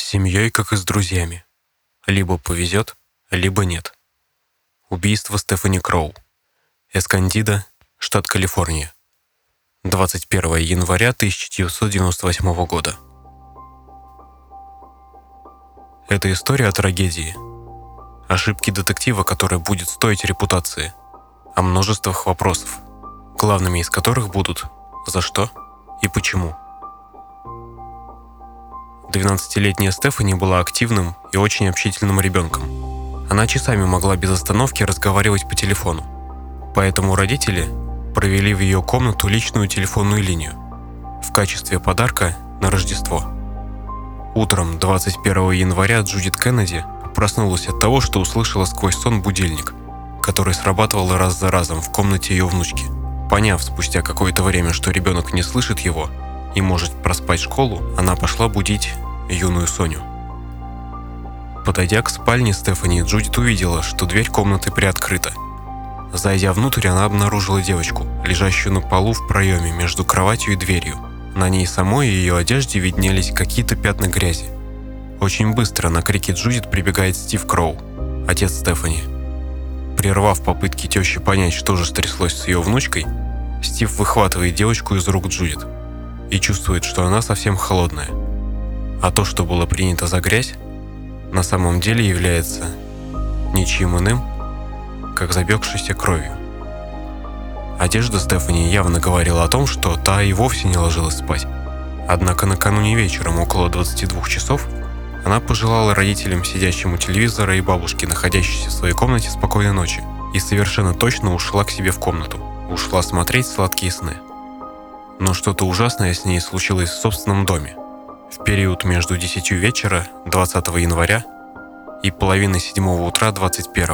С семьей, как и с друзьями. Либо повезет, либо нет. Убийство Стефани Кроу. Эскандида, штат Калифорния. 21 января 1998 года. Это история о трагедии. Ошибки детектива, которая будет стоить репутации. О множествах вопросов, главными из которых будут «За что?» и «Почему?». 12-летняя Стефани была активным и очень общительным ребенком. Она часами могла без остановки разговаривать по телефону. Поэтому родители провели в ее комнату личную телефонную линию в качестве подарка на Рождество. Утром 21 января Джудит Кеннеди проснулась от того, что услышала сквозь сон будильник, который срабатывал раз за разом в комнате ее внучки. Поняв спустя какое-то время, что ребенок не слышит его, и может проспать школу, она пошла будить юную Соню. Подойдя к спальне Стефани, Джудит увидела, что дверь комнаты приоткрыта. Зайдя внутрь, она обнаружила девочку, лежащую на полу в проеме между кроватью и дверью. На ней самой и ее одежде виднелись какие-то пятна грязи. Очень быстро на крики Джудит прибегает Стив Кроу, отец Стефани. Прервав попытки тещи понять, что же стряслось с ее внучкой, Стив выхватывает девочку из рук Джудит – и чувствует, что она совсем холодная. А то, что было принято за грязь, на самом деле является ничем иным, как забегшейся кровью. Одежда Стефани явно говорила о том, что та и вовсе не ложилась спать. Однако накануне вечером, около 22 часов, она пожелала родителям, сидящим у телевизора и бабушке, находящейся в своей комнате, спокойной ночи, и совершенно точно ушла к себе в комнату. Ушла смотреть сладкие сны но что-то ужасное с ней случилось в собственном доме. В период между 10 вечера 20 января и половиной 7 утра 21.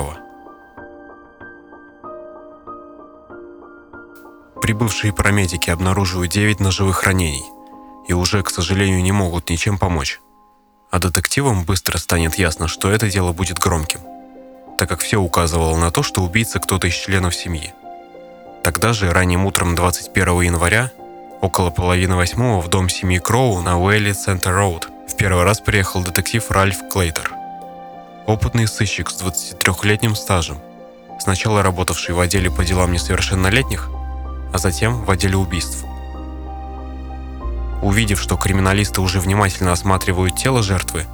Прибывшие парамедики обнаруживают 9 ножевых ранений и уже, к сожалению, не могут ничем помочь. А детективам быстро станет ясно, что это дело будет громким, так как все указывало на то, что убийца кто-то из членов семьи. Тогда же, ранним утром 21 января, Около половины восьмого в дом семьи Кроу на Уэлли Центр Роуд в первый раз приехал детектив Ральф Клейтер. Опытный сыщик с 23-летним стажем, сначала работавший в отделе по делам несовершеннолетних, а затем в отделе убийств. Увидев, что криминалисты уже внимательно осматривают тело жертвы,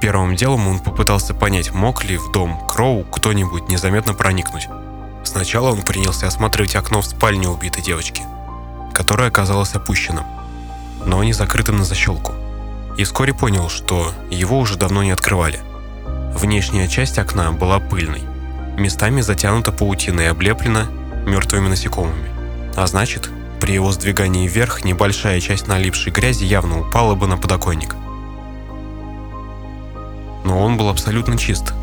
первым делом он попытался понять, мог ли в дом Кроу кто-нибудь незаметно проникнуть. Сначала он принялся осматривать окно в спальне убитой девочки – которое оказалось опущенным, но не закрытым на защелку. И вскоре понял, что его уже давно не открывали. Внешняя часть окна была пыльной, местами затянута паутиной и облеплена мертвыми насекомыми. А значит, при его сдвигании вверх небольшая часть налипшей грязи явно упала бы на подоконник. Но он был абсолютно чист.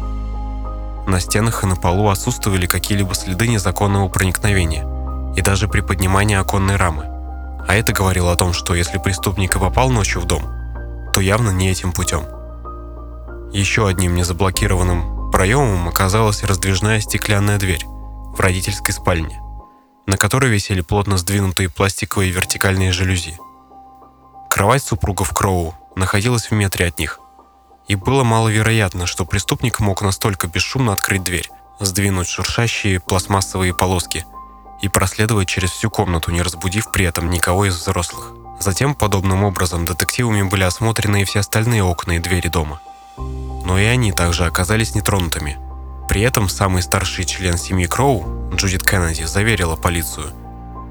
На стенах и на полу отсутствовали какие-либо следы незаконного проникновения – и даже при поднимании оконной рамы. А это говорило о том, что если преступник и попал ночью в дом, то явно не этим путем. Еще одним незаблокированным проемом оказалась раздвижная стеклянная дверь в родительской спальне, на которой висели плотно сдвинутые пластиковые вертикальные жалюзи. Кровать супругов Кроу находилась в метре от них, и было маловероятно, что преступник мог настолько бесшумно открыть дверь, сдвинуть шуршащие пластмассовые полоски – и проследовать через всю комнату, не разбудив при этом никого из взрослых. Затем, подобным образом, детективами были осмотрены и все остальные окна и двери дома. Но и они также оказались нетронутыми. При этом самый старший член семьи Кроу, Джудит Кеннеди, заверила полицию,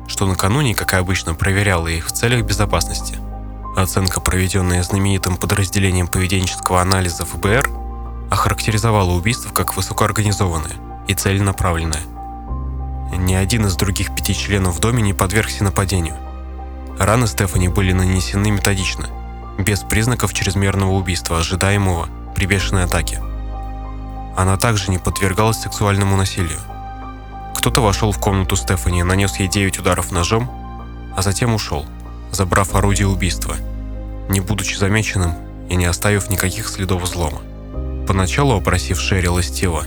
что накануне, как и обычно, проверяла их в целях безопасности. Оценка, проведенная знаменитым подразделением поведенческого анализа ФБР, охарактеризовала убийство как высокоорганизованное и целенаправленное – ни один из других пяти членов в доме не подвергся нападению. Раны Стефани были нанесены методично, без признаков чрезмерного убийства, ожидаемого при бешеной атаке. Она также не подвергалась сексуальному насилию. Кто-то вошел в комнату Стефани, нанес ей 9 ударов ножом, а затем ушел, забрав орудие убийства, не будучи замеченным и не оставив никаких следов взлома. Поначалу опросив Шерил и Стива,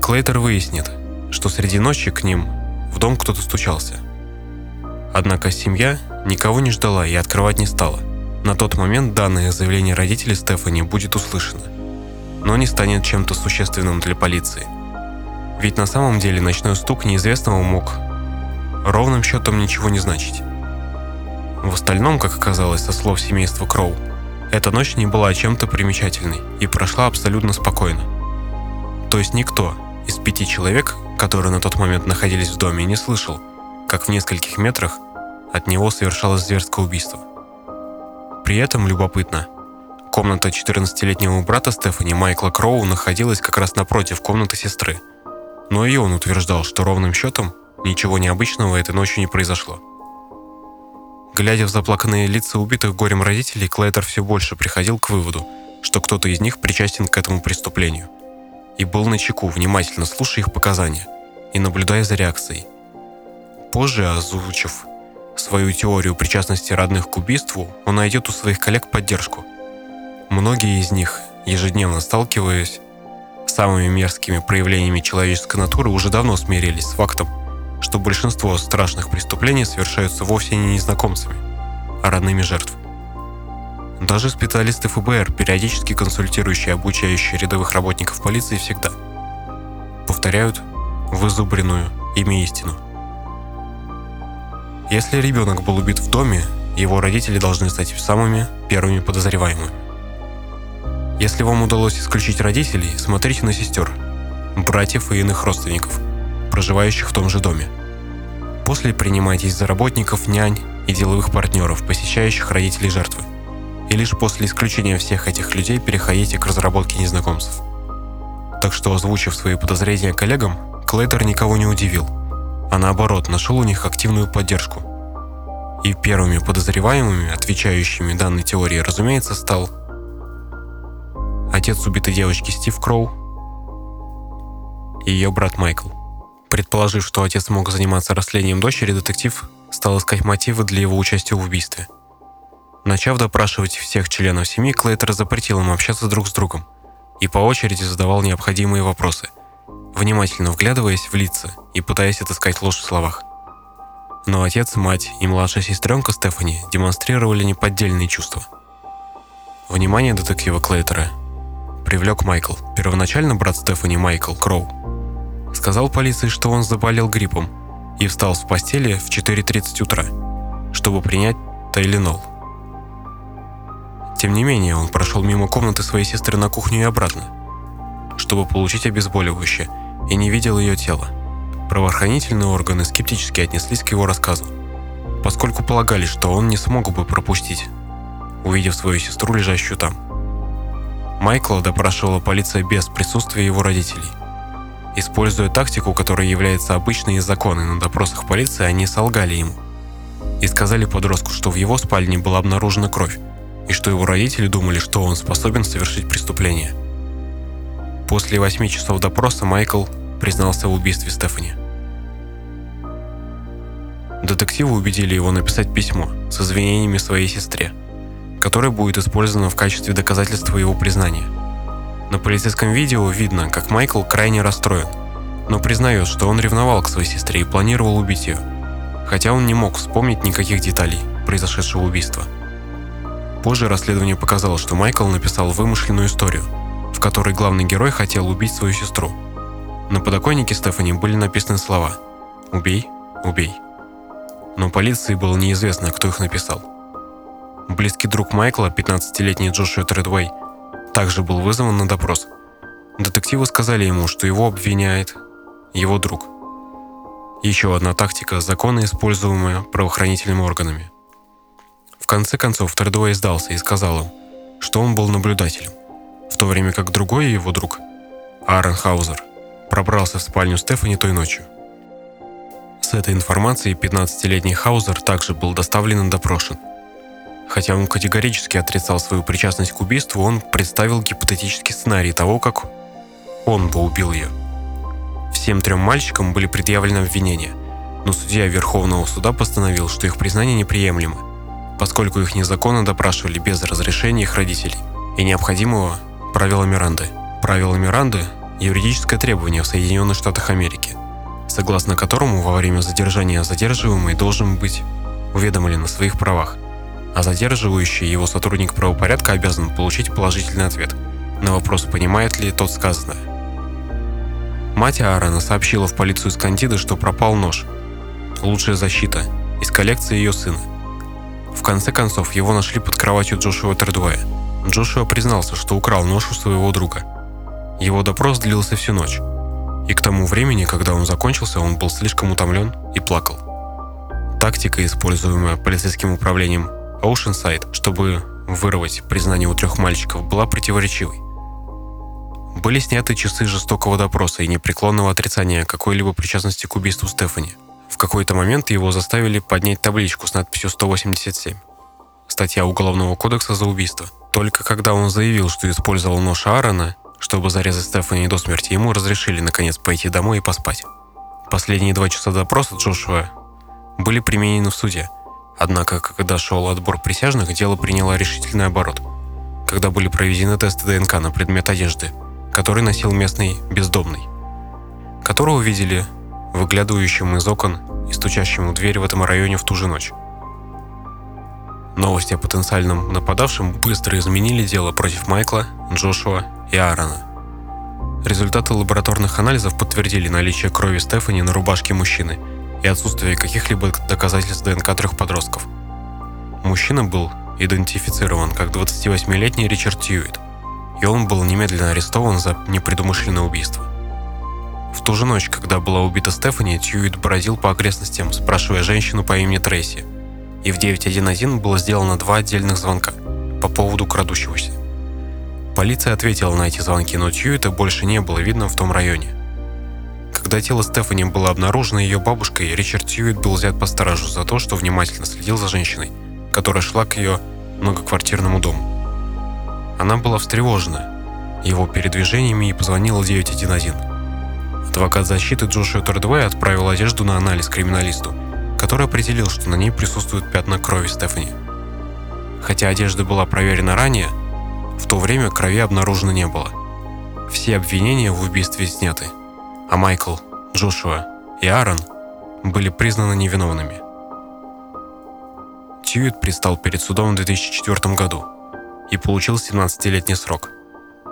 Клейтер выяснит, что среди ночи к ним в дом кто-то стучался. Однако семья никого не ждала и открывать не стала. На тот момент данное заявление родителей Стефани будет услышано, но не станет чем-то существенным для полиции. Ведь на самом деле ночной стук неизвестного мог ровным счетом ничего не значить. В остальном, как оказалось со слов семейства Кроу, эта ночь не была чем-то примечательной и прошла абсолютно спокойно. То есть никто из пяти человек, которые на тот момент находились в доме, не слышал, как в нескольких метрах от него совершалось зверское убийство. При этом любопытно, комната 14-летнего брата Стефани Майкла Кроу находилась как раз напротив комнаты сестры, но и он утверждал, что ровным счетом ничего необычного этой ночью не произошло. Глядя в заплаканные лица убитых горем родителей, Клейтер все больше приходил к выводу, что кто-то из них причастен к этому преступлению. И был на чеку, внимательно слушая их показания и наблюдая за реакцией. Позже, озвучив свою теорию причастности родных к убийству, он найдет у своих коллег поддержку. Многие из них, ежедневно сталкиваясь с самыми мерзкими проявлениями человеческой натуры, уже давно смирились с фактом, что большинство страшных преступлений совершаются вовсе не незнакомцами, а родными жертв. Даже специалисты ФБР, периодически консультирующие и обучающие рядовых работников полиции, всегда повторяют вызубренную ими истину. Если ребенок был убит в доме, его родители должны стать самыми первыми подозреваемыми. Если вам удалось исключить родителей, смотрите на сестер, братьев и иных родственников – проживающих в том же доме. После принимайтесь за работников, нянь и деловых партнеров, посещающих родителей жертвы. И лишь после исключения всех этих людей переходите к разработке незнакомцев. Так что, озвучив свои подозрения коллегам, Клейтер никого не удивил, а наоборот нашел у них активную поддержку. И первыми подозреваемыми, отвечающими данной теории, разумеется, стал отец убитой девочки Стив Кроу и ее брат Майкл. Предположив, что отец мог заниматься расследованием дочери, детектив стал искать мотивы для его участия в убийстве. Начав допрашивать всех членов семьи, Клейтер запретил им общаться друг с другом и по очереди задавал необходимые вопросы, внимательно вглядываясь в лица и пытаясь отыскать ложь в словах. Но отец, мать и младшая сестренка Стефани демонстрировали неподдельные чувства. Внимание детектива Клейтера привлек Майкл. Первоначально брат Стефани Майкл Кроу Сказал полиции, что он заболел гриппом и встал с постели в 4.30 утра, чтобы принять Тайленол. Тем не менее, он прошел мимо комнаты своей сестры на кухню и обратно, чтобы получить обезболивающее, и не видел ее тела. Правоохранительные органы скептически отнеслись к его рассказу, поскольку полагали, что он не смог бы пропустить, увидев свою сестру, лежащую там. Майкла допрашивала полиция без присутствия его родителей. Используя тактику, которая является обычной и законной на допросах полиции, они солгали ему. И сказали подростку, что в его спальне была обнаружена кровь, и что его родители думали, что он способен совершить преступление. После восьми часов допроса Майкл признался в убийстве Стефани. Детективы убедили его написать письмо с извинениями своей сестре, которое будет использовано в качестве доказательства его признания – на полицейском видео видно, как Майкл крайне расстроен, но признает, что он ревновал к своей сестре и планировал убить ее, хотя он не мог вспомнить никаких деталей произошедшего убийства. Позже расследование показало, что Майкл написал вымышленную историю, в которой главный герой хотел убить свою сестру. На подоконнике Стефани были написаны слова «Убей, убей». Но полиции было неизвестно, кто их написал. Близкий друг Майкла, 15-летний Джошуа Тредвей, также был вызван на допрос. Детективы сказали ему, что его обвиняет его друг. Еще одна тактика, законно используемая правоохранительными органами. В конце концов, Тредуэй сдался и сказал им, что он был наблюдателем, в то время как другой его друг, Аарон Хаузер, пробрался в спальню Стефани той ночью. С этой информацией 15-летний Хаузер также был доставлен и допрошен – Хотя он категорически отрицал свою причастность к убийству, он представил гипотетический сценарий того, как он бы убил ее. Всем трем мальчикам были предъявлены обвинения, но судья Верховного суда постановил, что их признание неприемлемо, поскольку их незаконно допрашивали без разрешения их родителей и необходимого правила Миранды. Правило Миранды – юридическое требование в Соединенных Штатах Америки, согласно которому во время задержания задерживаемый должен быть уведомлен о своих правах – а задерживающий его сотрудник правопорядка обязан получить положительный ответ на вопрос, понимает ли тот сказанное. Мать Аарона сообщила в полицию из Кандиды, что пропал нож. Лучшая защита из коллекции ее сына. В конце концов, его нашли под кроватью Джошуа Тердуэя. Джошуа признался, что украл нож у своего друга. Его допрос длился всю ночь. И к тому времени, когда он закончился, он был слишком утомлен и плакал. Тактика, используемая полицейским управлением Oceanside, чтобы вырвать признание у трех мальчиков, была противоречивой. Были сняты часы жестокого допроса и непреклонного отрицания какой-либо причастности к убийству Стефани. В какой-то момент его заставили поднять табличку с надписью 187. Статья Уголовного кодекса за убийство. Только когда он заявил, что использовал нож Аарона, чтобы зарезать Стефани до смерти, ему разрешили наконец пойти домой и поспать. Последние два часа допроса Джошуа были применены в суде. Однако, когда шел отбор присяжных, дело приняло решительный оборот. Когда были проведены тесты ДНК на предмет одежды, который носил местный бездомный, которого видели выглядывающим из окон и стучащим в дверь в этом районе в ту же ночь. Новости о потенциальном нападавшем быстро изменили дело против Майкла, Джошуа и Аарона. Результаты лабораторных анализов подтвердили наличие крови Стефани на рубашке мужчины и отсутствие каких-либо доказательств ДНК трех подростков. Мужчина был идентифицирован как 28-летний Ричард Тьюит, и он был немедленно арестован за непредумышленное убийство. В ту же ночь, когда была убита Стефани, Тьюит бродил по окрестностям, спрашивая женщину по имени Трейси – и в 911 было сделано два отдельных звонка по поводу крадущегося. Полиция ответила на эти звонки, но Тьюита больше не было видно в том районе. Когда тело Стефани было обнаружено ее бабушкой, Ричард Тьюит был взят по стражу за то, что внимательно следил за женщиной, которая шла к ее многоквартирному дому. Она была встревожена его передвижениями и позвонила 911. Адвокат защиты Джошуа Тордвей отправил одежду на анализ криминалисту – который определил, что на ней присутствуют пятна крови Стефани. Хотя одежда была проверена ранее, в то время крови обнаружено не было. Все обвинения в убийстве сняты, а Майкл, Джошуа и Аарон были признаны невиновными. Тьюит предстал перед судом в 2004 году и получил 17-летний срок.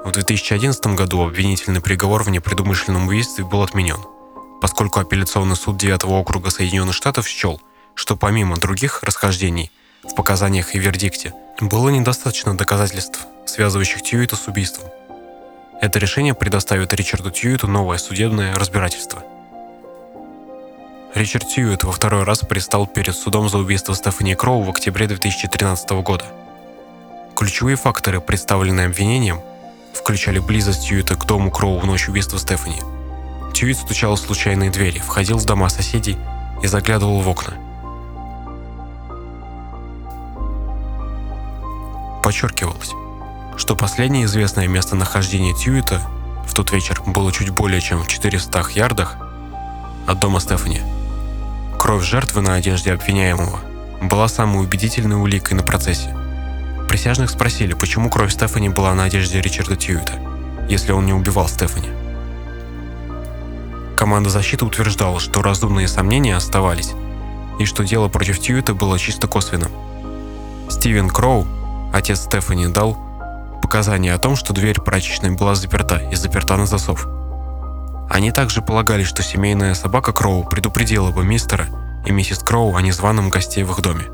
В 2011 году обвинительный приговор в непредумышленном убийстве был отменен – поскольку апелляционный суд 9 округа Соединенных Штатов счел, что помимо других расхождений в показаниях и вердикте, было недостаточно доказательств, связывающих Тьюита с убийством. Это решение предоставит Ричарду Тьюиту новое судебное разбирательство. Ричард Тьюит во второй раз предстал перед судом за убийство Стефани Кроу в октябре 2013 года. Ключевые факторы, представленные обвинением, включали близость Тьюита к дому Кроу в ночь убийства Стефани – Тьюит стучал в случайные двери, входил в дома соседей и заглядывал в окна. Подчеркивалось, что последнее известное местонахождение Тьюита в тот вечер было чуть более чем в 400 ярдах от дома Стефани. Кровь жертвы на одежде обвиняемого была самой убедительной уликой на процессе. Присяжных спросили, почему кровь Стефани была на одежде Ричарда Тьюита, если он не убивал Стефани. Команда защиты утверждала, что разумные сомнения оставались, и что дело против Тьюита было чисто косвенным. Стивен Кроу, отец Стефани, дал показания о том, что дверь прачечной была заперта и заперта на засов. Они также полагали, что семейная собака Кроу предупредила бы мистера и миссис Кроу о незваном госте в их доме.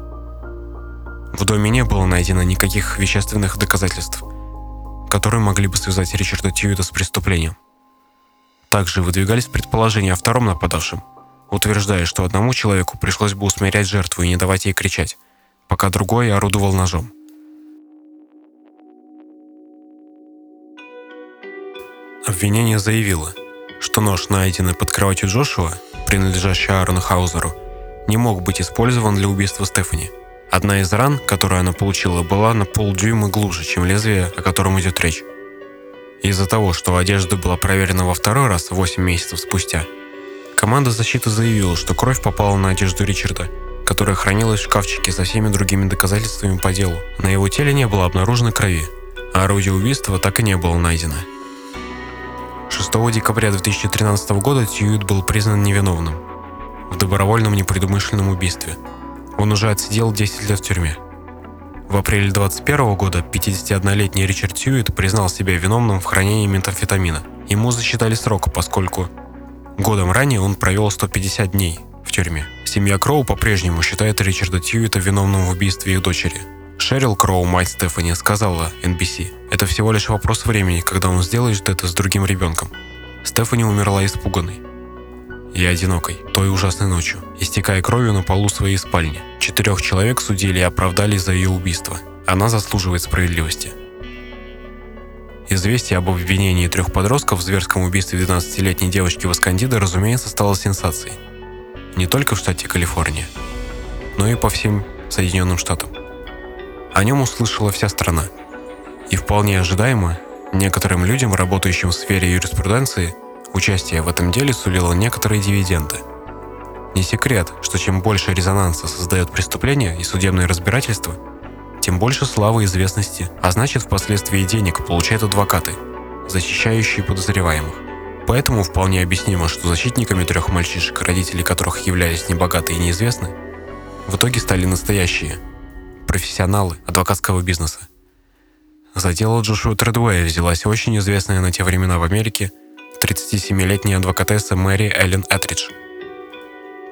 В доме не было найдено никаких вещественных доказательств, которые могли бы связать Ричарда Тьюита с преступлением. Также выдвигались предположения о втором нападавшем, утверждая, что одному человеку пришлось бы усмирять жертву и не давать ей кричать, пока другой орудовал ножом. Обвинение заявило, что нож, найденный под кроватью Джошуа, принадлежащий Аарону Хаузеру, не мог быть использован для убийства Стефани. Одна из ран, которую она получила, была на полдюйма глубже, чем лезвие, о котором идет речь. Из-за того, что одежда была проверена во второй раз 8 месяцев спустя, команда защиты заявила, что кровь попала на одежду Ричарда, которая хранилась в шкафчике со всеми другими доказательствами по делу. На его теле не было обнаружено крови, а орудие убийства так и не было найдено. 6 декабря 2013 года Тьюит был признан невиновным в добровольном непредумышленном убийстве. Он уже отсидел 10 лет в тюрьме. В апреле 21 года 51-летний Ричард Тьюит признал себя виновным в хранении метамфетамина. Ему засчитали срок, поскольку годом ранее он провел 150 дней в тюрьме. Семья Кроу по-прежнему считает Ричарда Тьюита виновным в убийстве их дочери. Шерил Кроу, мать Стефани, сказала NBC, «Это всего лишь вопрос времени, когда он сделает это с другим ребенком». Стефани умерла испуганной и одинокой той ужасной ночью, истекая кровью на полу своей спальни. Четырех человек судили и оправдали за ее убийство. Она заслуживает справедливости. Известие об обвинении трех подростков в зверском убийстве 12-летней девочки в Искандида, разумеется, стало сенсацией. Не только в штате Калифорния, но и по всем Соединенным Штатам. О нем услышала вся страна. И вполне ожидаемо, некоторым людям, работающим в сфере юриспруденции, участие в этом деле сулило некоторые дивиденды. Не секрет, что чем больше резонанса создает преступление и судебное разбирательство – тем больше славы и известности, а значит впоследствии денег получают адвокаты, защищающие подозреваемых. Поэтому вполне объяснимо, что защитниками трех мальчишек, родители которых являлись небогаты и неизвестны, в итоге стали настоящие профессионалы адвокатского бизнеса. За дело Джошуа Тредуэя взялась очень известная на те времена в Америке 37-летняя адвокатесса Мэри Эллен Этридж,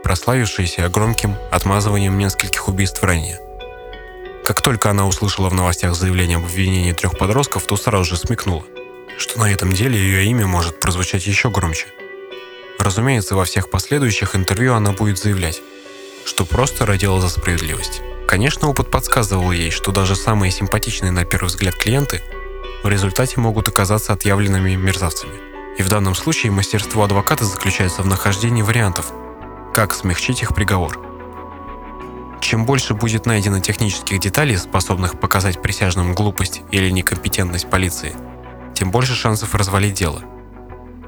прославившаяся громким отмазыванием нескольких убийств ранее – как только она услышала в новостях заявление об обвинении трех подростков, то сразу же смекнула, что на этом деле ее имя может прозвучать еще громче. Разумеется, во всех последующих интервью она будет заявлять, что просто родила за справедливость. Конечно, опыт подсказывал ей, что даже самые симпатичные на первый взгляд клиенты в результате могут оказаться отъявленными мерзавцами. И в данном случае мастерство адвоката заключается в нахождении вариантов, как смягчить их приговор – чем больше будет найдено технических деталей, способных показать присяжным глупость или некомпетентность полиции, тем больше шансов развалить дело.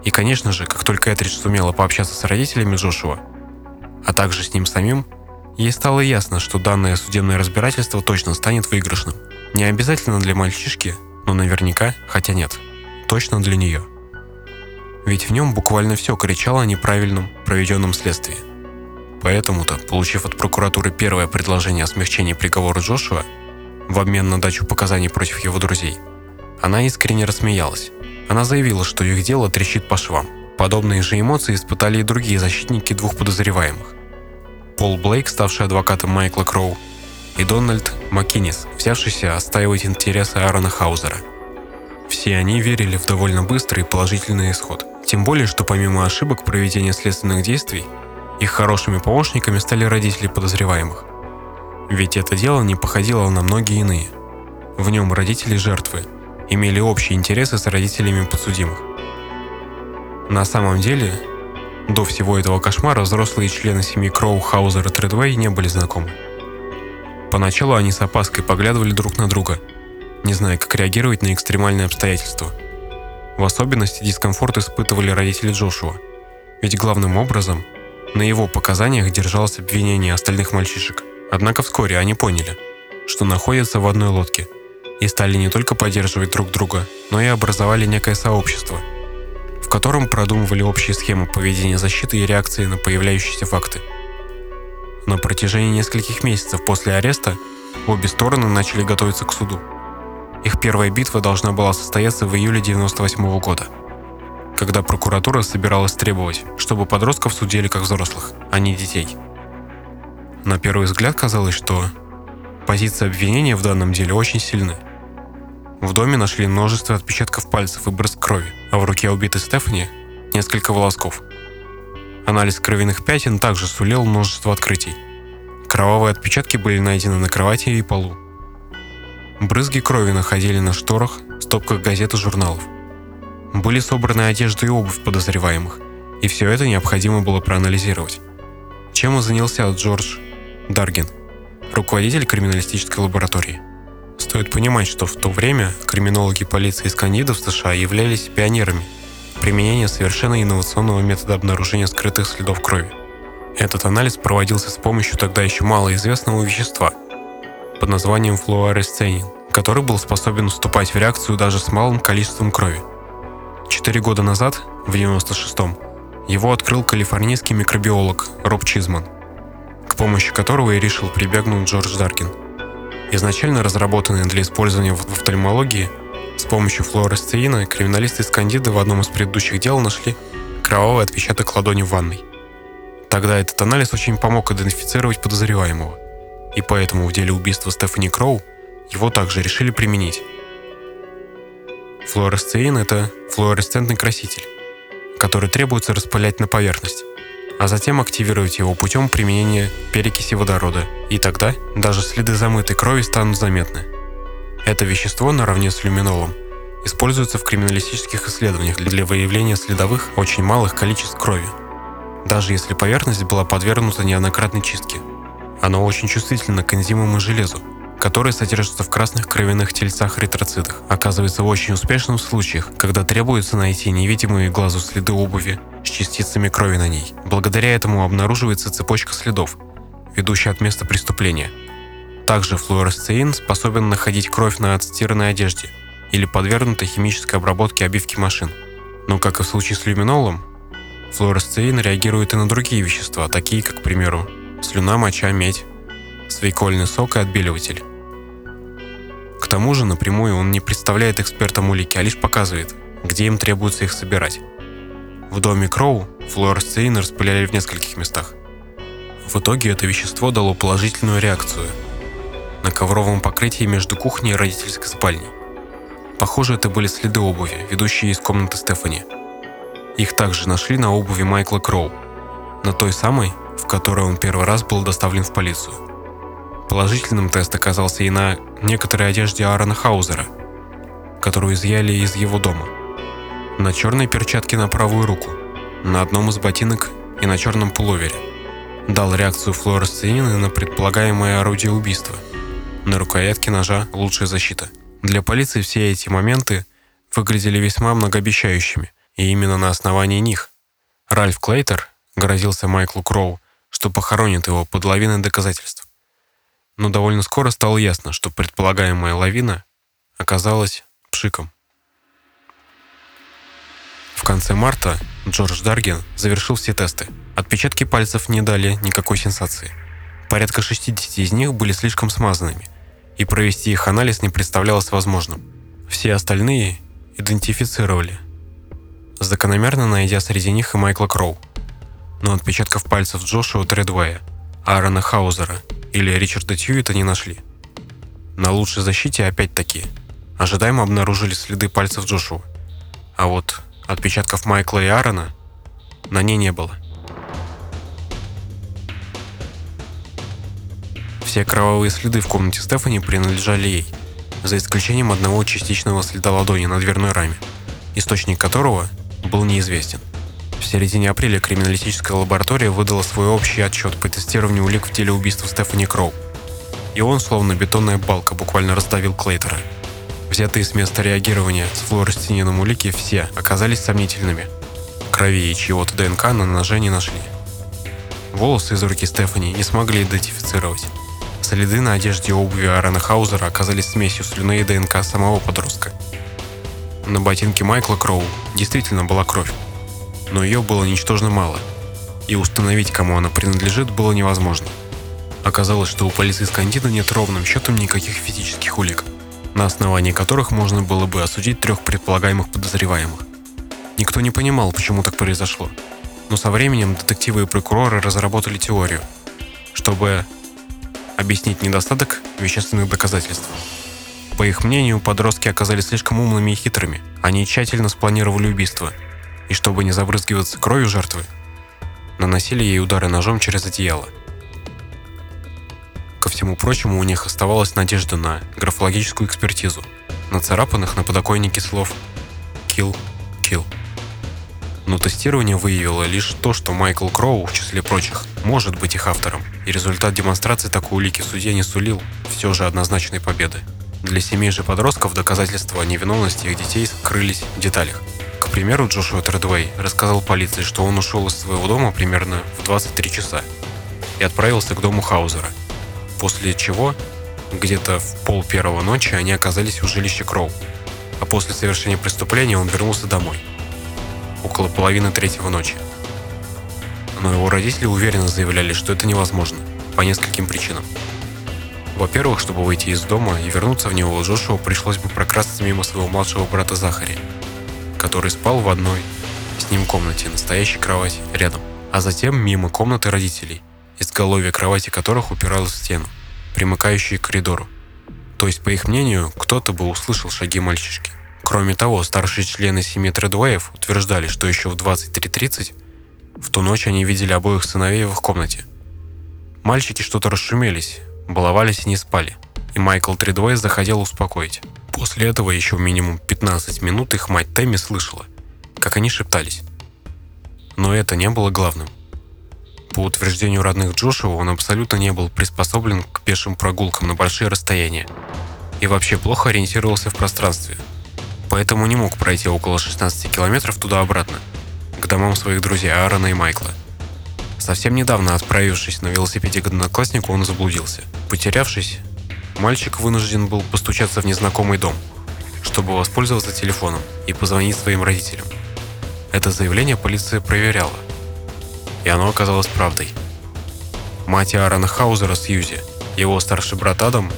И, конечно же, как только Этридж сумела пообщаться с родителями Джошуа, а также с ним самим, ей стало ясно, что данное судебное разбирательство точно станет выигрышным. Не обязательно для мальчишки, но наверняка, хотя нет, точно для нее. Ведь в нем буквально все кричало о неправильном проведенном следствии – Поэтому-то, получив от прокуратуры первое предложение о смягчении приговора Джошуа в обмен на дачу показаний против его друзей, она искренне рассмеялась. Она заявила, что их дело трещит по швам. Подобные же эмоции испытали и другие защитники двух подозреваемых. Пол Блейк, ставший адвокатом Майкла Кроу, и Дональд Маккинис, взявшийся отстаивать интересы Аарона Хаузера. Все они верили в довольно быстрый и положительный исход. Тем более, что помимо ошибок проведения следственных действий, их хорошими помощниками стали родители подозреваемых. Ведь это дело не походило на многие иные. В нем родители жертвы имели общие интересы с родителями подсудимых. На самом деле, до всего этого кошмара взрослые члены семьи Кроу, Хаузер и Тредвей не были знакомы. Поначалу они с опаской поглядывали друг на друга, не зная, как реагировать на экстремальные обстоятельства. В особенности дискомфорт испытывали родители Джошуа, ведь главным образом – на его показаниях держалось обвинение остальных мальчишек. Однако вскоре они поняли, что находятся в одной лодке и стали не только поддерживать друг друга, но и образовали некое сообщество, в котором продумывали общие схемы поведения защиты и реакции на появляющиеся факты. На протяжении нескольких месяцев после ареста обе стороны начали готовиться к суду. Их первая битва должна была состояться в июле 1998 года – когда прокуратура собиралась требовать, чтобы подростков судили как взрослых, а не детей. На первый взгляд казалось, что позиция обвинения в данном деле очень сильны. В доме нашли множество отпечатков пальцев и брызг крови, а в руке убитой Стефани – несколько волосков. Анализ кровяных пятен также сулил множество открытий. Кровавые отпечатки были найдены на кровати и полу. Брызги крови находили на шторах, стопках газет и журналов. Были собраны одежда и обувь подозреваемых, и все это необходимо было проанализировать. Чем и занялся Джордж Даргин, руководитель криминалистической лаборатории. Стоит понимать, что в то время криминологи полиции из Кандида в США являлись пионерами применения совершенно инновационного метода обнаружения скрытых следов крови. Этот анализ проводился с помощью тогда еще малоизвестного вещества под названием флуоресценин, который был способен вступать в реакцию даже с малым количеством крови – Четыре года назад, в 96-м, его открыл калифорнийский микробиолог Роб Чизман, к помощи которого и решил прибегнуть Джордж Даркин. Изначально разработанные для использования в офтальмологии, с помощью флуоресцеина криминалисты из Кандиды в одном из предыдущих дел нашли кровавый отпечаток ладони в ванной. Тогда этот анализ очень помог идентифицировать подозреваемого, и поэтому в деле убийства Стефани Кроу его также решили применить. Флуоресцеин – это флуоресцентный краситель, который требуется распылять на поверхность, а затем активировать его путем применения перекиси водорода, и тогда даже следы замытой крови станут заметны. Это вещество наравне с люминолом используется в криминалистических исследованиях для выявления следовых очень малых количеств крови, даже если поверхность была подвергнута неоднократной чистке. Оно очень чувствительно к энзимам и железу, которые содержатся в красных кровяных тельцах эритроцитах, оказывается в очень успешных случаях, когда требуется найти невидимые глазу следы обуви с частицами крови на ней. Благодаря этому обнаруживается цепочка следов, ведущая от места преступления. Также флуоресцеин способен находить кровь на отстиранной одежде или подвергнутой химической обработке обивки машин. Но, как и в случае с люминолом, флуоресцеин реагирует и на другие вещества, такие как, к примеру, слюна, моча, медь, свекольный сок и отбеливатель. К тому же напрямую он не представляет экспертам улики, а лишь показывает, где им требуется их собирать. В доме Кроу флуоресцеин распыляли в нескольких местах. В итоге это вещество дало положительную реакцию на ковровом покрытии между кухней и родительской спальней. Похоже, это были следы обуви, ведущие из комнаты Стефани. Их также нашли на обуви Майкла Кроу, на той самой, в которой он первый раз был доставлен в полицию. Положительным тест оказался и на некоторой одежде Аарона Хаузера, которую изъяли из его дома. На черной перчатке на правую руку, на одном из ботинок и на черном пуловере. Дал реакцию флуоресцеина на предполагаемое орудие убийства. На рукоятке ножа лучшая защита. Для полиции все эти моменты выглядели весьма многообещающими, и именно на основании них Ральф Клейтер грозился Майклу Кроу, что похоронит его под лавиной доказательств но довольно скоро стало ясно, что предполагаемая лавина оказалась пшиком. В конце марта Джордж Дарген завершил все тесты. Отпечатки пальцев не дали никакой сенсации. Порядка 60 из них были слишком смазанными, и провести их анализ не представлялось возможным. Все остальные идентифицировали, закономерно найдя среди них и Майкла Кроу. Но отпечатков пальцев Джошуа Тредвея, Аарона Хаузера или Ричарда Тьюита не нашли. На лучшей защите опять-таки ожидаемо обнаружили следы пальцев Джошуа. А вот отпечатков Майкла и Аарона на ней не было. Все кровавые следы в комнате Стефани принадлежали ей, за исключением одного частичного следа ладони на дверной раме, источник которого был неизвестен. В середине апреля криминалистическая лаборатория выдала свой общий отчет по тестированию улик в деле убийства Стефани Кроу. И он, словно бетонная балка, буквально раздавил Клейтера. Взятые с места реагирования с флуоресценином улики все оказались сомнительными. Крови и чьего-то ДНК на ноже не нашли. Волосы из руки Стефани не смогли идентифицировать. Следы на одежде и обуви Аарона Хаузера оказались смесью слюны и ДНК самого подростка. На ботинке Майкла Кроу действительно была кровь но ее было ничтожно мало, и установить, кому она принадлежит, было невозможно. Оказалось, что у полиции Скандина нет ровным счетом никаких физических улик, на основании которых можно было бы осудить трех предполагаемых подозреваемых. Никто не понимал, почему так произошло, но со временем детективы и прокуроры разработали теорию, чтобы объяснить недостаток вещественных доказательств. По их мнению, подростки оказались слишком умными и хитрыми. Они тщательно спланировали убийство – и чтобы не забрызгиваться кровью жертвы, наносили ей удары ножом через одеяло. Ко всему прочему, у них оставалась надежда на графологическую экспертизу, на царапанных на подоконнике слов «kill, kill». Но тестирование выявило лишь то, что Майкл Кроу, в числе прочих, может быть их автором, и результат демонстрации такой улики судья не сулил все же однозначной победы. Для семей же подростков доказательства невиновности их детей скрылись в деталях примеру, Джошуа Тредвей рассказал полиции, что он ушел из своего дома примерно в 23 часа и отправился к дому Хаузера, после чего где-то в пол первого ночи они оказались у жилища Кроу, а после совершения преступления он вернулся домой, около половины третьего ночи. Но его родители уверенно заявляли, что это невозможно, по нескольким причинам. Во-первых, чтобы выйти из дома и вернуться в него, Джошуа пришлось бы прокрасться мимо своего младшего брата Захари, который спал в одной с ним комнате, настоящей кровати, рядом, а затем мимо комнаты родителей, изголовье кровати которых упиралось в стену, примыкающей к коридору. То есть, по их мнению, кто-то бы услышал шаги мальчишки. Кроме того, старшие члены семьи Тредвеев утверждали, что еще в 23.30 в ту ночь они видели обоих сыновей в их комнате. Мальчики что-то расшумелись, баловались и не спали, и Майкл Тридвей захотел успокоить. После этого еще минимум 15 минут их мать Тэмми слышала, как они шептались. Но это не было главным. По утверждению родных Джошуа, он абсолютно не был приспособлен к пешим прогулкам на большие расстояния и вообще плохо ориентировался в пространстве. Поэтому не мог пройти около 16 километров туда-обратно, к домам своих друзей Аарона и Майкла. Совсем недавно, отправившись на велосипеде к однокласснику, он заблудился. Потерявшись, мальчик вынужден был постучаться в незнакомый дом, чтобы воспользоваться телефоном и позвонить своим родителям. Это заявление полиция проверяла, и оно оказалось правдой. Мать Аарона Хаузера Сьюзи, его старший брат Адам,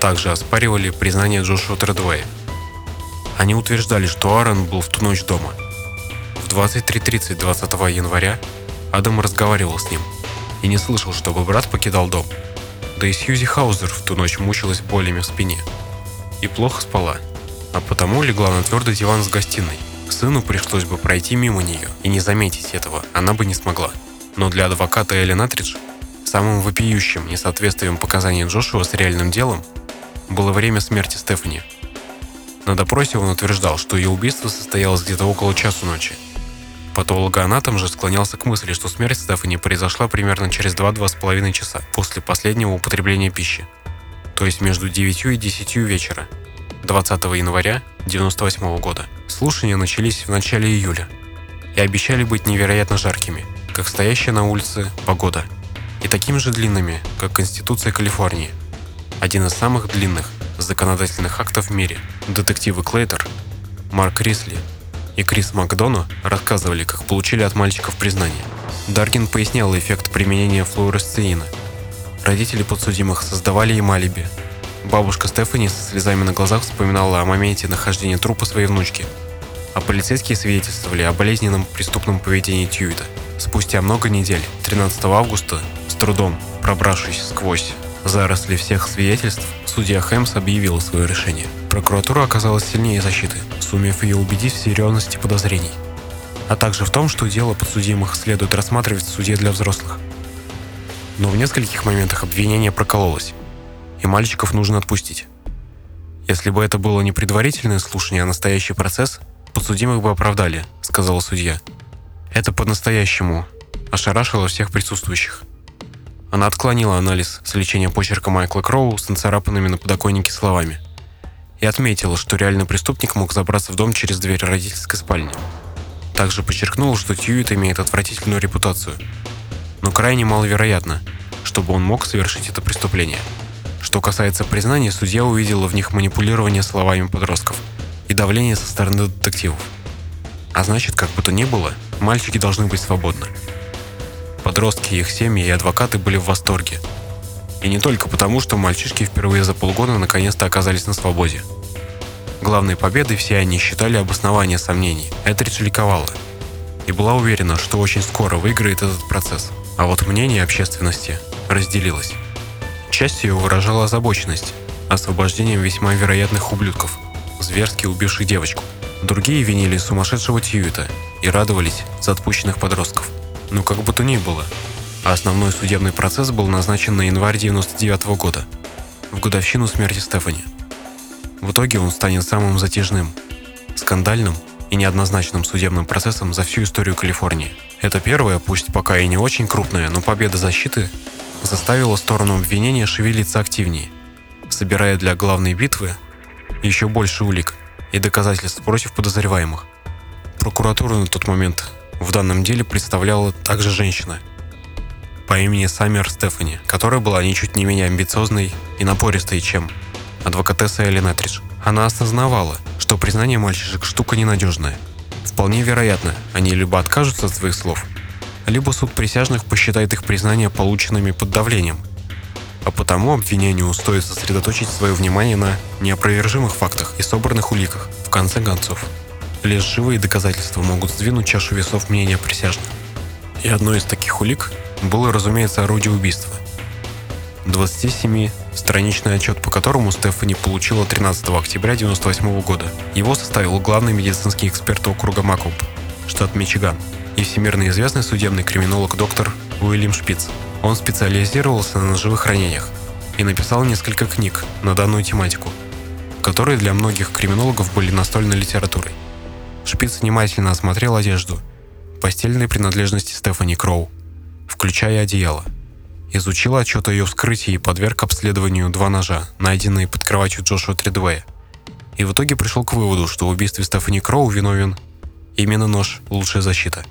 также оспаривали признание Джошуа Тредвея. Они утверждали, что Аарон был в ту ночь дома. В 23.30 20 января Адам разговаривал с ним и не слышал, чтобы брат покидал дом. Да и Сьюзи Хаузер в ту ночь мучилась болями в спине и плохо спала, а потому легла на твердый диван с гостиной. Сыну пришлось бы пройти мимо нее и не заметить этого, она бы не смогла. Но для адвоката Элли Натридж самым вопиющим несоответствием показаний Джошуа с реальным делом было время смерти Стефани. На допросе он утверждал, что ее убийство состоялось где-то около часу ночи, Патологоанатом же склонялся к мысли, что смерть Стефани произошла примерно через 2-2,5 часа после последнего употребления пищи, то есть между 9 и 10 вечера, 20 января 1998 года. Слушания начались в начале июля и обещали быть невероятно жаркими, как стоящая на улице погода, и такими же длинными, как Конституция Калифорнии. Один из самых длинных законодательных актов в мире. Детективы Клейтер, Марк Рисли и Крис Макдону рассказывали, как получили от мальчиков признание. Даркин пояснял эффект применения флуоресцеина. Родители подсудимых создавали им алиби. Бабушка Стефани со слезами на глазах вспоминала о моменте нахождения трупа своей внучки. А полицейские свидетельствовали о болезненном преступном поведении Тьюита. Спустя много недель, 13 августа, с трудом пробравшись сквозь заросли всех свидетельств, судья Хэмс объявила свое решение. Прокуратура оказалась сильнее защиты, сумев ее убедить в серьезности подозрений, а также в том, что дело подсудимых следует рассматривать в суде для взрослых. Но в нескольких моментах обвинение прокололось, и мальчиков нужно отпустить. Если бы это было не предварительное слушание, а настоящий процесс, подсудимых бы оправдали, сказала судья. Это по-настоящему ошарашило всех присутствующих. Она отклонила анализ с лечения почерка Майкла Кроу с нацарапанными на подоконнике словами и отметила, что реальный преступник мог забраться в дом через дверь родительской спальни. Также подчеркнула, что Тьюит имеет отвратительную репутацию, но крайне маловероятно, чтобы он мог совершить это преступление. Что касается признания, судья увидела в них манипулирование словами подростков и давление со стороны детективов. А значит, как бы то ни было, мальчики должны быть свободны. Подростки, их семьи и адвокаты были в восторге. И не только потому, что мальчишки впервые за полгода наконец-то оказались на свободе. Главной победой все они считали обоснование сомнений. Этридж ликовала и была уверена, что очень скоро выиграет этот процесс. А вот мнение общественности разделилось. Часть ее выражала озабоченность освобождением весьма вероятных ублюдков, зверски убивших девочку. Другие винили сумасшедшего Тьюита и радовались за отпущенных подростков. Но как бы то ни было, а основной судебный процесс был назначен на январь 99 -го года, в годовщину смерти Стефани. В итоге он станет самым затяжным, скандальным и неоднозначным судебным процессом за всю историю Калифорнии. Это первая, пусть пока и не очень крупная, но победа защиты заставила сторону обвинения шевелиться активнее, собирая для главной битвы еще больше улик и доказательств против подозреваемых. Прокуратура на тот момент в данном деле представляла также женщина по имени Саммер Стефани, которая была ничуть не менее амбициозной и напористой, чем адвокатесса Элли Нетридж. Она осознавала, что признание мальчишек штука ненадежная. Вполне вероятно, они либо откажутся от своих слов, либо суд присяжных посчитает их признания полученными под давлением. А потому обвинению стоит сосредоточить свое внимание на неопровержимых фактах и собранных уликах. В конце концов, лишь живые доказательства могут сдвинуть чашу весов мнения присяжных. И одной из таких улик было, разумеется, орудие убийства. 27-страничный отчет, по которому Стефани получила 13 октября 1998 года. Его составил главный медицинский эксперт округа Макоп, штат Мичиган, и всемирно известный судебный криминолог доктор Уильям Шпиц. Он специализировался на ножевых ранениях и написал несколько книг на данную тематику, которые для многих криминологов были настольной литературой. Шпиц внимательно осмотрел одежду, постельные принадлежности Стефани Кроу, включая одеяло. Изучил отчет о ее вскрытии и подверг обследованию два ножа, найденные под кроватью Джошуа Тридвея. И в итоге пришел к выводу, что в убийстве Стефани Кроу виновен именно нож «Лучшая защита».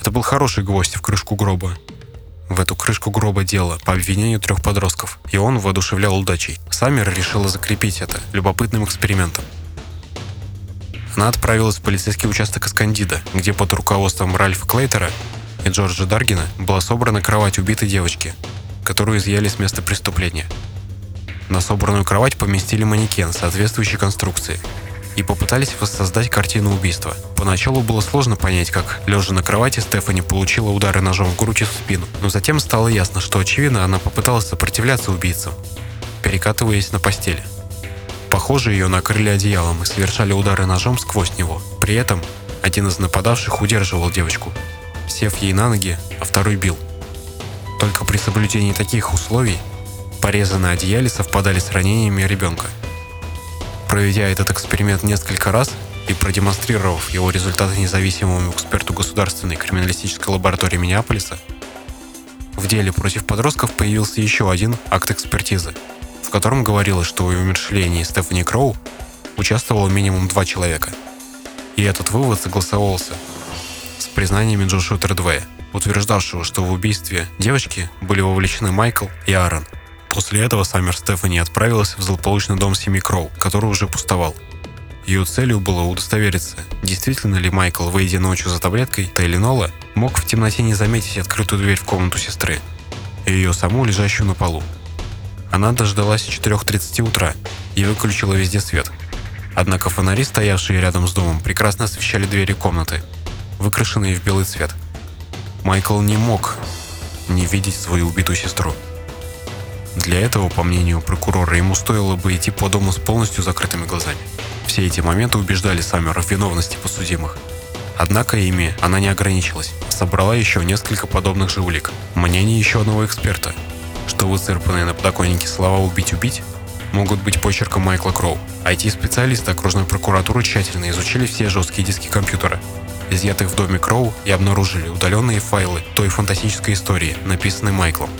Это был хороший гвоздь в крышку гроба. В эту крышку гроба дело по обвинению трех подростков, и он воодушевлял удачей. Саммер решила закрепить это любопытным экспериментом. Она отправилась в полицейский участок Искандида, где под руководством Ральфа Клейтера и Джорджа Даргина была собрана кровать убитой девочки, которую изъяли с места преступления. На собранную кровать поместили манекен соответствующей конструкции и попытались воссоздать картину убийства. Поначалу было сложно понять, как, лежа на кровати, Стефани получила удары ножом в грудь и в спину, но затем стало ясно, что очевидно она попыталась сопротивляться убийцам, перекатываясь на постели. Похоже, ее накрыли одеялом и совершали удары ножом сквозь него. При этом один из нападавших удерживал девочку, сев ей на ноги, а второй бил. Только при соблюдении таких условий порезы на одеяле совпадали с ранениями ребенка. Проведя этот эксперимент несколько раз и продемонстрировав его результаты независимому эксперту Государственной криминалистической лаборатории Миннеаполиса, в деле против подростков появился еще один акт экспертизы, в котором говорилось, что в умершлении Стефани Кроу участвовало минимум два человека. И этот вывод согласовывался с признаниями Джошуа Тредвея, утверждавшего, что в убийстве девочки были вовлечены Майкл и Аарон. После этого Саммер Стефани отправилась в злополучный дом семьи Кроу, который уже пустовал. Ее целью было удостовериться, действительно ли Майкл, выйдя ночью за таблеткой Тайленола, мог в темноте не заметить открытую дверь в комнату сестры и ее саму, лежащую на полу. Она дождалась 4.30 утра и выключила везде свет. Однако фонари, стоявшие рядом с домом, прекрасно освещали двери комнаты, выкрашенные в белый цвет. Майкл не мог не видеть свою убитую сестру. Для этого, по мнению прокурора, ему стоило бы идти по дому с полностью закрытыми глазами. Все эти моменты убеждали Саммера в виновности подсудимых. Однако ими она не ограничилась. Собрала еще несколько подобных же улик. Мнение еще одного эксперта, что выцерпанные на подоконнике слова «убить-убить» могут быть почерком Майкла Кроу. IT-специалисты окружной прокуратуры тщательно изучили все жесткие диски компьютера, изъятых в доме Кроу, и обнаружили удаленные файлы той фантастической истории, написанной Майклом.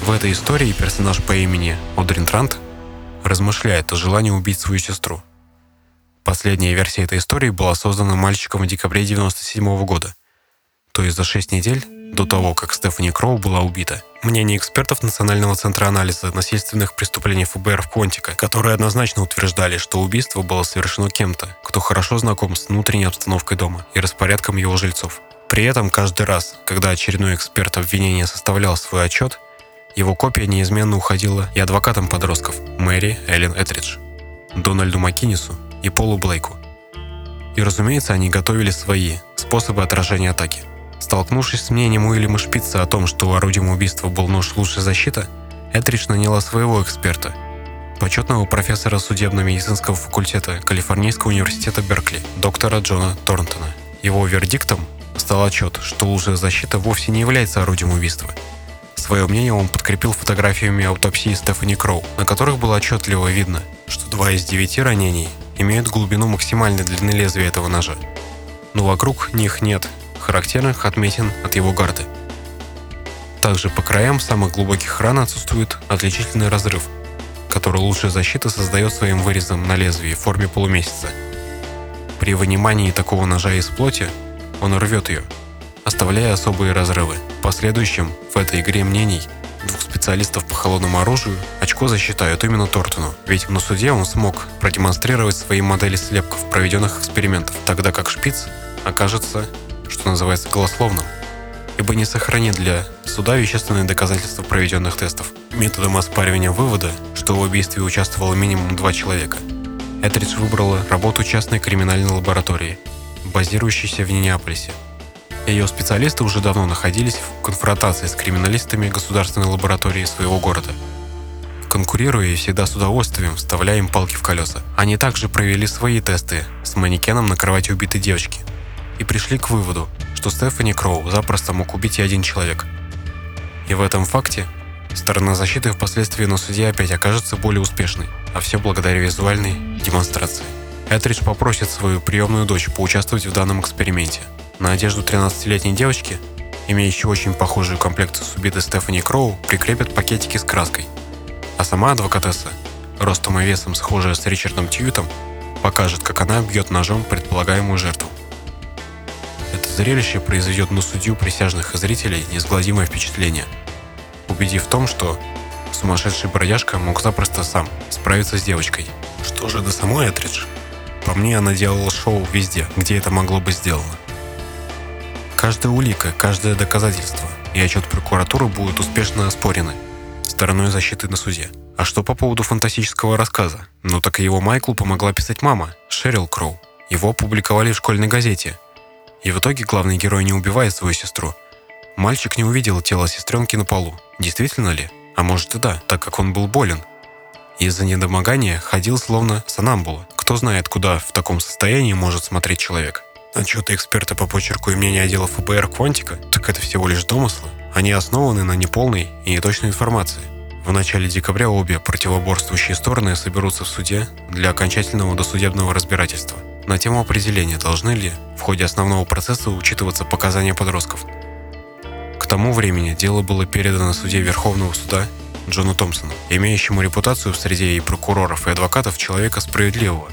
В этой истории персонаж по имени Одрин Трант размышляет о желании убить свою сестру. Последняя версия этой истории была создана мальчиком в декабре 1997 года, то есть за 6 недель до того, как Стефани Кроу была убита. Мнение экспертов Национального центра анализа насильственных преступлений ФБР в Понтика, которые однозначно утверждали, что убийство было совершено кем-то, кто хорошо знаком с внутренней обстановкой дома и распорядком его жильцов. При этом каждый раз, когда очередной эксперт обвинения составлял свой отчет, его копия неизменно уходила и адвокатам подростков Мэри Эллен Этридж, Дональду Маккинису и Полу Блейку. И разумеется, они готовили свои способы отражения атаки – Столкнувшись с мнением Уильяма Шпица о том, что орудием убийства был нож лучшая защита, Этридж наняла своего эксперта, почетного профессора судебно-медицинского факультета Калифорнийского университета Беркли, доктора Джона Торнтона. Его вердиктом стал отчет, что лучшая защита вовсе не является орудием убийства. Свое мнение он подкрепил фотографиями аутопсии Стефани Кроу, на которых было отчетливо видно, что два из девяти ранений имеют глубину максимальной длины лезвия этого ножа. Но вокруг них нет характерных отметин от его гарды. Также по краям самых глубоких ран отсутствует отличительный разрыв, который лучшая защита создает своим вырезом на лезвии в форме полумесяца. При вынимании такого ножа из плоти он рвет ее, оставляя особые разрывы. Последующим в этой игре мнений двух специалистов по холодному оружию очко засчитают именно Тортону, ведь на суде он смог продемонстрировать свои модели слепков проведенных экспериментов, тогда как Шпиц окажется что называется, голословным. Ибо не сохранит для суда вещественные доказательства проведенных тестов. Методом оспаривания вывода, что в убийстве участвовало минимум два человека, Этридж выбрала работу частной криминальной лаборатории, базирующейся в Миннеаполисе. Ее специалисты уже давно находились в конфронтации с криминалистами государственной лаборатории своего города. Конкурируя и всегда с удовольствием, вставляя им палки в колеса. Они также провели свои тесты с манекеном на кровати убитой девочки и пришли к выводу, что Стефани Кроу запросто мог убить и один человек. И в этом факте сторона защиты впоследствии на суде опять окажется более успешной, а все благодаря визуальной демонстрации. Этридж попросит свою приемную дочь поучаствовать в данном эксперименте. На одежду 13-летней девочки, имеющей очень похожую комплекцию с убитой Стефани Кроу, прикрепят пакетики с краской. А сама адвокатесса, ростом и весом схожая с Ричардом Тьютом, покажет, как она бьет ножом предполагаемую жертву. Это зрелище произведет на судью присяжных и зрителей неизгладимое впечатление, убедив в том, что сумасшедший бродяжка мог запросто сам справиться с девочкой. Что же до самой Этридж? По мне, она делала шоу везде, где это могло быть сделано. Каждая улика, каждое доказательство и отчет прокуратуры будут успешно оспорены стороной защиты на суде. А что по поводу фантастического рассказа? Ну так и его Майклу помогла писать мама, Шерил Кроу. Его опубликовали в школьной газете, и в итоге главный герой не убивает свою сестру. Мальчик не увидел тело сестренки на полу. Действительно ли? А может и да, так как он был болен. Из-за недомогания ходил словно санамбула. Кто знает, куда в таком состоянии может смотреть человек. Отчеты эксперта по почерку и мнения отдела ФБР Квантика, так это всего лишь домыслы. Они основаны на неполной и неточной информации. В начале декабря обе противоборствующие стороны соберутся в суде для окончательного досудебного разбирательства на тему определения, должны ли в ходе основного процесса учитываться показания подростков. К тому времени дело было передано суде Верховного суда Джону Томпсону, имеющему репутацию в среде и прокуроров, и адвокатов человека справедливого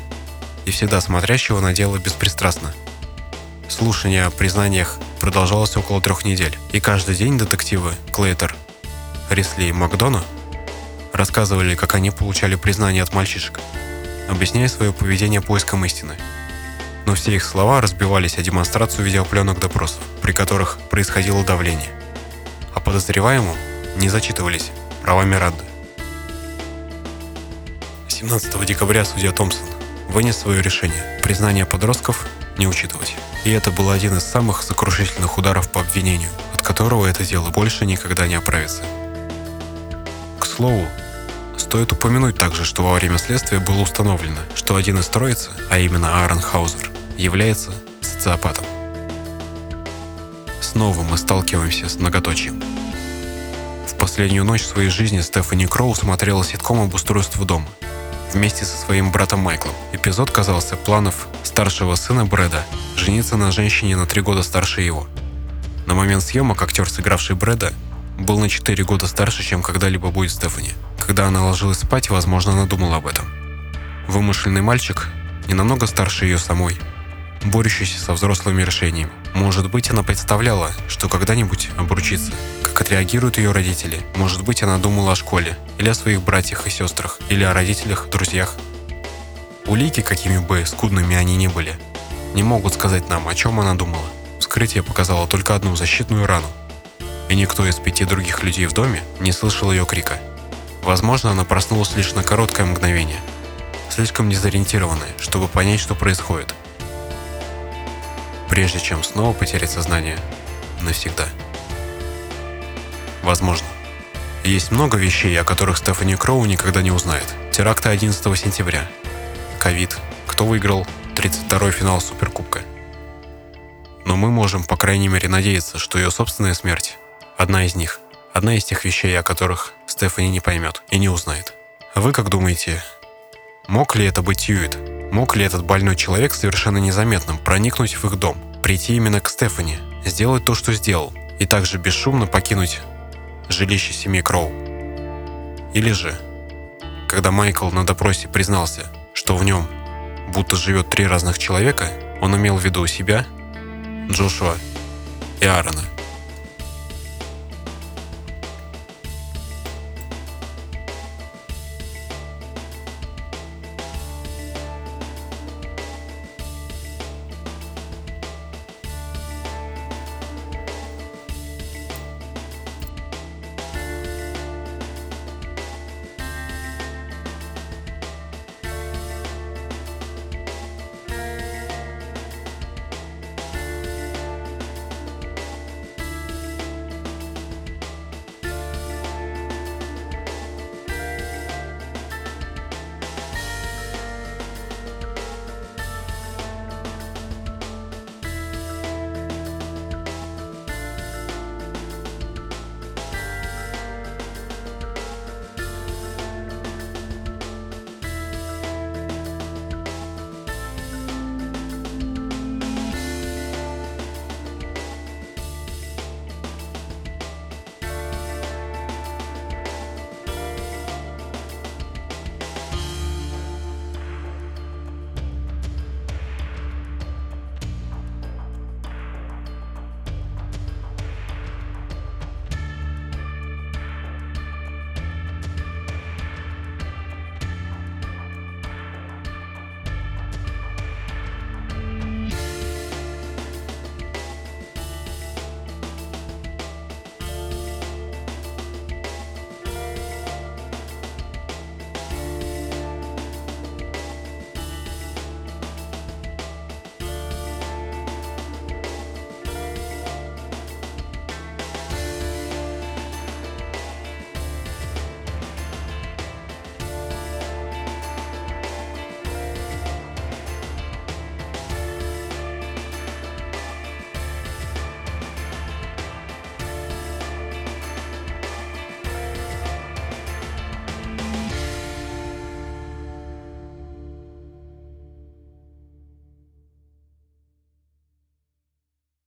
и всегда смотрящего на дело беспристрастно. Слушание о признаниях продолжалось около трех недель, и каждый день детективы Клейтер, Рисли и Макдона рассказывали, как они получали признание от мальчишек, объясняя свое поведение поиском истины – но все их слова разбивались о демонстрацию видеопленок допросов, при которых происходило давление. А подозреваемым не зачитывались права Миранды. 17 декабря судья Томпсон вынес свое решение – признание подростков не учитывать. И это был один из самых сокрушительных ударов по обвинению, от которого это дело больше никогда не оправится. К слову, стоит упомянуть также, что во время следствия было установлено, что один из троицы, а именно Аарон Хаузер, является социопатом. Снова мы сталкиваемся с многоточием. В последнюю ночь своей жизни Стефани Кроу смотрела ситком об устройстве дома вместе со своим братом Майклом. Эпизод казался планов старшего сына Брэда жениться на женщине на три года старше его. На момент съемок актер, сыгравший Брэда, был на 4 года старше, чем когда-либо будет Стефани. Когда она ложилась спать, возможно, она думала об этом. Вымышленный мальчик не намного старше ее самой, борющийся со взрослыми решениями. Может быть, она представляла, что когда-нибудь обручится. Как отреагируют ее родители? Может быть, она думала о школе, или о своих братьях и сестрах, или о родителях, друзьях. Улики, какими бы скудными они ни были, не могут сказать нам, о чем она думала. Вскрытие показало только одну защитную рану. И никто из пяти других людей в доме не слышал ее крика. Возможно, она проснулась лишь на короткое мгновение, слишком дезориентированная, чтобы понять, что происходит прежде чем снова потерять сознание навсегда. Возможно. Есть много вещей, о которых Стефани Кроу никогда не узнает. Теракты 11 сентября. Ковид. Кто выиграл 32-й финал Суперкубка. Но мы можем, по крайней мере, надеяться, что ее собственная смерть – одна из них. Одна из тех вещей, о которых Стефани не поймет и не узнает. А вы как думаете, мог ли это быть Тьюит? Мог ли этот больной человек совершенно незаметным проникнуть в их дом, прийти именно к Стефани, сделать то, что сделал, и также бесшумно покинуть жилище семьи Кроу? Или же, когда Майкл на допросе признался, что в нем будто живет три разных человека, он имел в виду себя, Джошуа и Аарона –